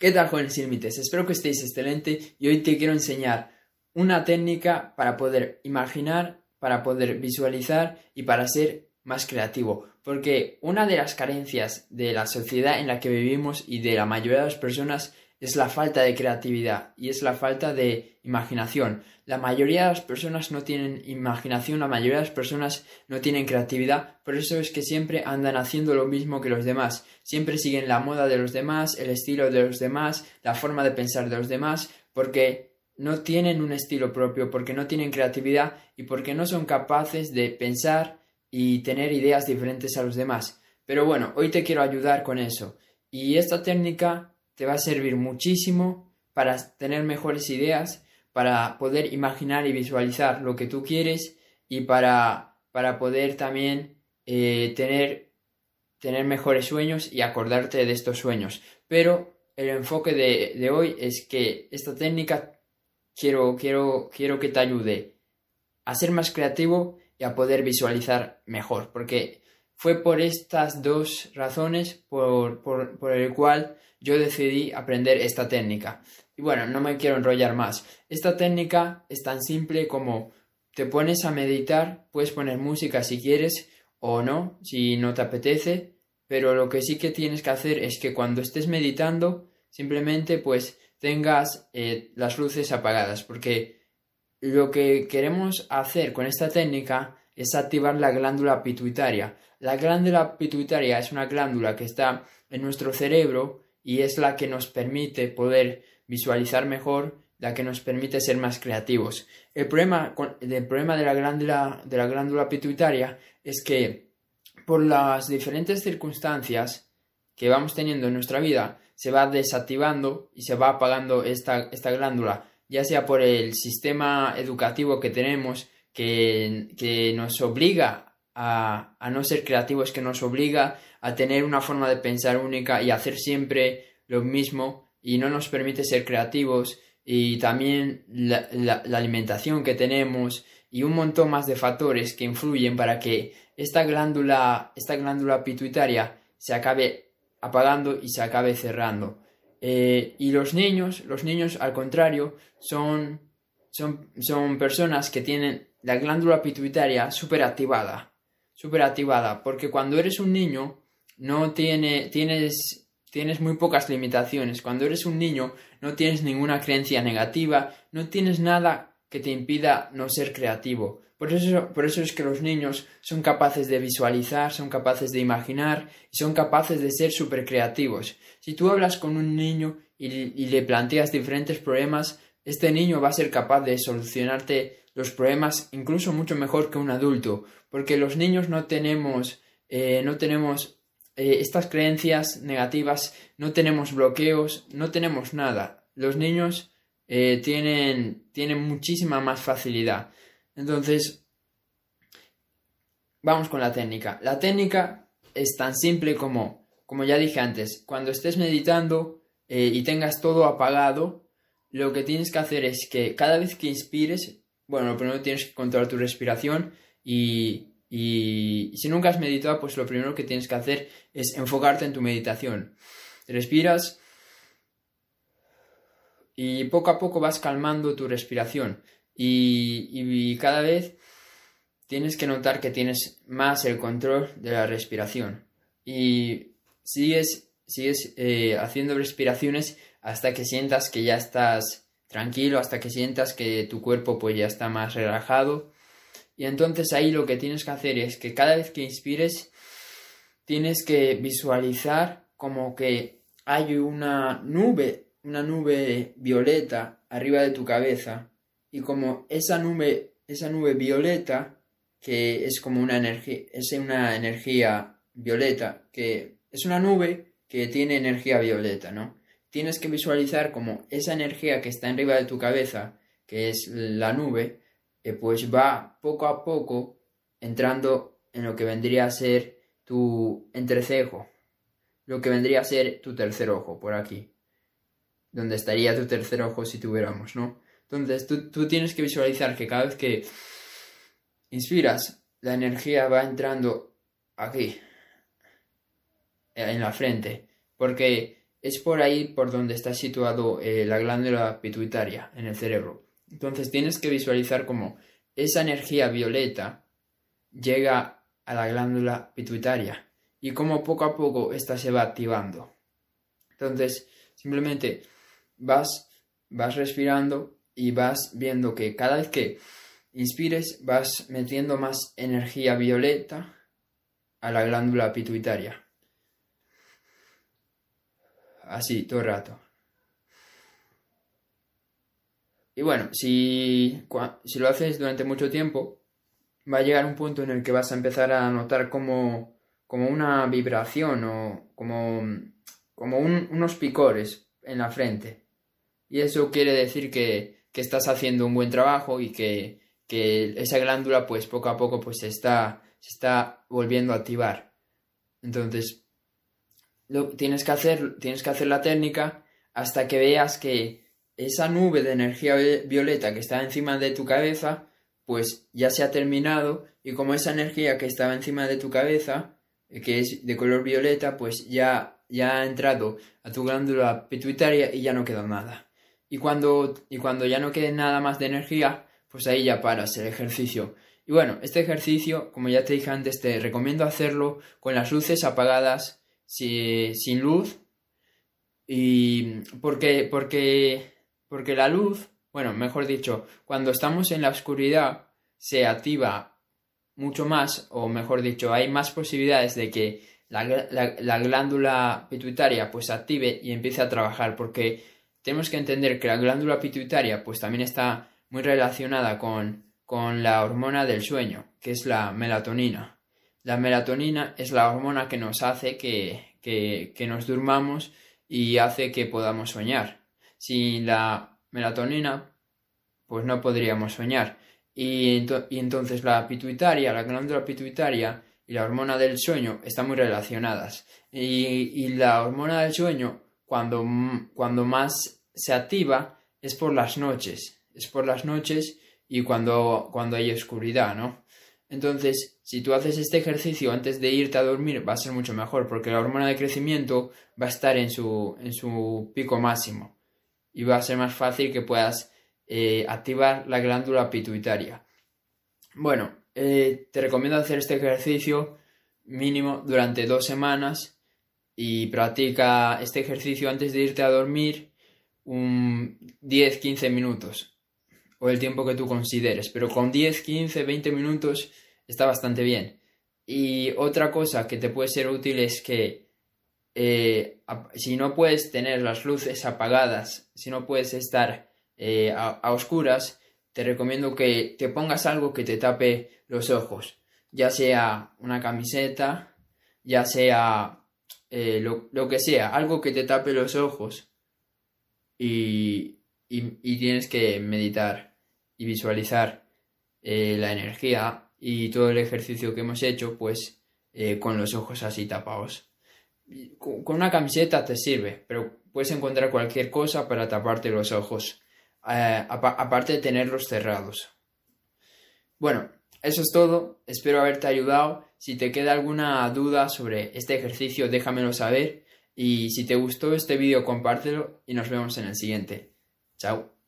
¿Qué tal jóvenes límites? Espero que estéis excelente y hoy te quiero enseñar una técnica para poder imaginar, para poder visualizar y para ser más creativo. Porque una de las carencias de la sociedad en la que vivimos y de la mayoría de las personas es la falta de creatividad y es la falta de imaginación. La mayoría de las personas no tienen imaginación, la mayoría de las personas no tienen creatividad, por eso es que siempre andan haciendo lo mismo que los demás. Siempre siguen la moda de los demás, el estilo de los demás, la forma de pensar de los demás, porque no tienen un estilo propio, porque no tienen creatividad y porque no son capaces de pensar y tener ideas diferentes a los demás. Pero bueno, hoy te quiero ayudar con eso. Y esta técnica te va a servir muchísimo para tener mejores ideas, para poder imaginar y visualizar lo que tú quieres y para, para poder también eh, tener, tener mejores sueños y acordarte de estos sueños. Pero el enfoque de, de hoy es que esta técnica quiero, quiero, quiero que te ayude a ser más creativo y a poder visualizar mejor, porque fue por estas dos razones por, por, por el cual yo decidí aprender esta técnica. Y bueno, no me quiero enrollar más. Esta técnica es tan simple como te pones a meditar, puedes poner música si quieres o no, si no te apetece, pero lo que sí que tienes que hacer es que cuando estés meditando, simplemente pues tengas eh, las luces apagadas, porque lo que queremos hacer con esta técnica es activar la glándula pituitaria. La glándula pituitaria es una glándula que está en nuestro cerebro y es la que nos permite poder visualizar mejor, la que nos permite ser más creativos. El problema, el problema de, la glándula, de la glándula pituitaria es que por las diferentes circunstancias que vamos teniendo en nuestra vida, se va desactivando y se va apagando esta, esta glándula, ya sea por el sistema educativo que tenemos, que, nos obliga a, a, no ser creativos, que nos obliga a tener una forma de pensar única y hacer siempre lo mismo y no nos permite ser creativos y también la, la, la alimentación que tenemos y un montón más de factores que influyen para que esta glándula, esta glándula pituitaria se acabe apagando y se acabe cerrando. Eh, y los niños, los niños al contrario, son, son, son personas que tienen la glándula pituitaria súper activada, súper activada, porque cuando eres un niño no tiene, tienes, tienes muy pocas limitaciones. Cuando eres un niño no tienes ninguna creencia negativa, no tienes nada que te impida no ser creativo. Por eso, por eso es que los niños son capaces de visualizar, son capaces de imaginar y son capaces de ser súper creativos. Si tú hablas con un niño y le planteas diferentes problemas, este niño va a ser capaz de solucionarte los problemas incluso mucho mejor que un adulto, porque los niños no tenemos, eh, no tenemos eh, estas creencias negativas, no tenemos bloqueos, no tenemos nada. Los niños eh, tienen, tienen muchísima más facilidad. Entonces, vamos con la técnica. La técnica es tan simple como, como ya dije antes, cuando estés meditando y tengas todo apagado, lo que tienes que hacer es que cada vez que inspires bueno, lo primero tienes que controlar tu respiración y, y, si nunca has meditado, pues lo primero que tienes que hacer es enfocarte en tu meditación. Respiras y poco a poco vas calmando tu respiración y, y cada vez tienes que notar que tienes más el control de la respiración y sigues, sigues eh, haciendo respiraciones hasta que sientas que ya estás tranquilo hasta que sientas que tu cuerpo pues ya está más relajado. Y entonces ahí lo que tienes que hacer es que cada vez que inspires tienes que visualizar como que hay una nube, una nube violeta arriba de tu cabeza y como esa nube, esa nube violeta que es como una energía, es una energía violeta, que es una nube que tiene energía violeta, ¿no? Tienes que visualizar como esa energía que está arriba de tu cabeza, que es la nube, eh, pues va poco a poco entrando en lo que vendría a ser tu entrecejo, lo que vendría a ser tu tercer ojo, por aquí, donde estaría tu tercer ojo si tuviéramos, ¿no? Entonces tú, tú tienes que visualizar que cada vez que inspiras, la energía va entrando aquí, en la frente, porque es por ahí por donde está situado eh, la glándula pituitaria en el cerebro. Entonces tienes que visualizar cómo esa energía violeta llega a la glándula pituitaria y cómo poco a poco esta se va activando. Entonces, simplemente vas, vas respirando y vas viendo que cada vez que inspires vas metiendo más energía violeta a la glándula pituitaria. Así, todo el rato. Y bueno, si, si lo haces durante mucho tiempo, va a llegar un punto en el que vas a empezar a notar como, como una vibración o como, como unos picores en la frente. Y eso quiere decir que, que estás haciendo un buen trabajo y que, que, esa glándula pues poco a poco pues se está, se está volviendo a activar. Entonces, tienes, que hacer, tienes que hacer la técnica hasta que veas que esa nube de energía violeta que está encima de tu cabeza, pues ya se ha terminado y como esa energía que estaba encima de tu cabeza, eh, que es de color violeta, pues ya, ya ha entrado a tu glándula pituitaria y ya no queda nada. Y cuando, y cuando ya no quede nada más de energía, pues ahí ya paras el ejercicio. Y bueno, este ejercicio, como ya te dije antes, te recomiendo hacerlo con las luces apagadas, sin luz. Y porque, porque porque la luz, bueno, mejor dicho, cuando estamos en la oscuridad se activa mucho más, o mejor dicho, hay más posibilidades de que la, glándula pituitaria pues active y empiece a trabajar, porque tenemos que entender que la glándula pituitaria pues también está muy relacionada con, con la hormona del sueño, que es la melatonina. La melatonina es la hormona que nos hace que, que, nos durmamos y hace que podamos soñar sin la melatonina, pues no podríamos soñar. Y, entonces la pituitaria, la glándula pituitaria y la hormona del sueño están muy relacionadas. Y, la hormona del sueño, cuando, cuando más se activa, es por las noches. Es por las noches y cuando, cuando hay oscuridad, ¿no? Entonces, si tú haces este ejercicio antes de irte a dormir, va a ser mucho mejor, porque la hormona de crecimiento va a estar en su, en su pico máximo y va a ser más fácil que puedas eh, activar la glándula pituitaria. Bueno, eh, te recomiendo hacer este ejercicio mínimo durante dos semanas y practica este ejercicio antes de irte a dormir un 10-15 minutos o el tiempo que tú consideres, pero con 10, 15, 20 minutos está bastante bien. Y otra cosa que te puede ser útil es que eh, si no puedes tener las luces apagadas, si no puedes estar eh, a, oscuras, te recomiendo que te pongas algo que te tape los ojos, ya sea una camiseta, ya sea eh, lo, que sea, algo que te tape los ojos y, tienes que meditar y visualizar la energía y todo el ejercicio que hemos hecho, pues con los ojos así tapados con una camiseta te sirve, pero puedes encontrar cualquier cosa para taparte los ojos, eh, aparte de tenerlos cerrados. Bueno, eso es todo, espero haberte ayudado. Si te queda alguna duda sobre este ejercicio, déjamelo saber. Y si te gustó este vídeo, compártelo y nos vemos en el siguiente. Chao.